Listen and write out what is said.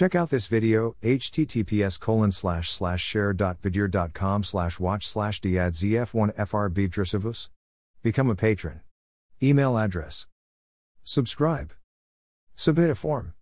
Check out this video, https colon slash slash share.vidr.com slash watch slash diadzf1 Become a patron. Email address. Subscribe. Submit a form.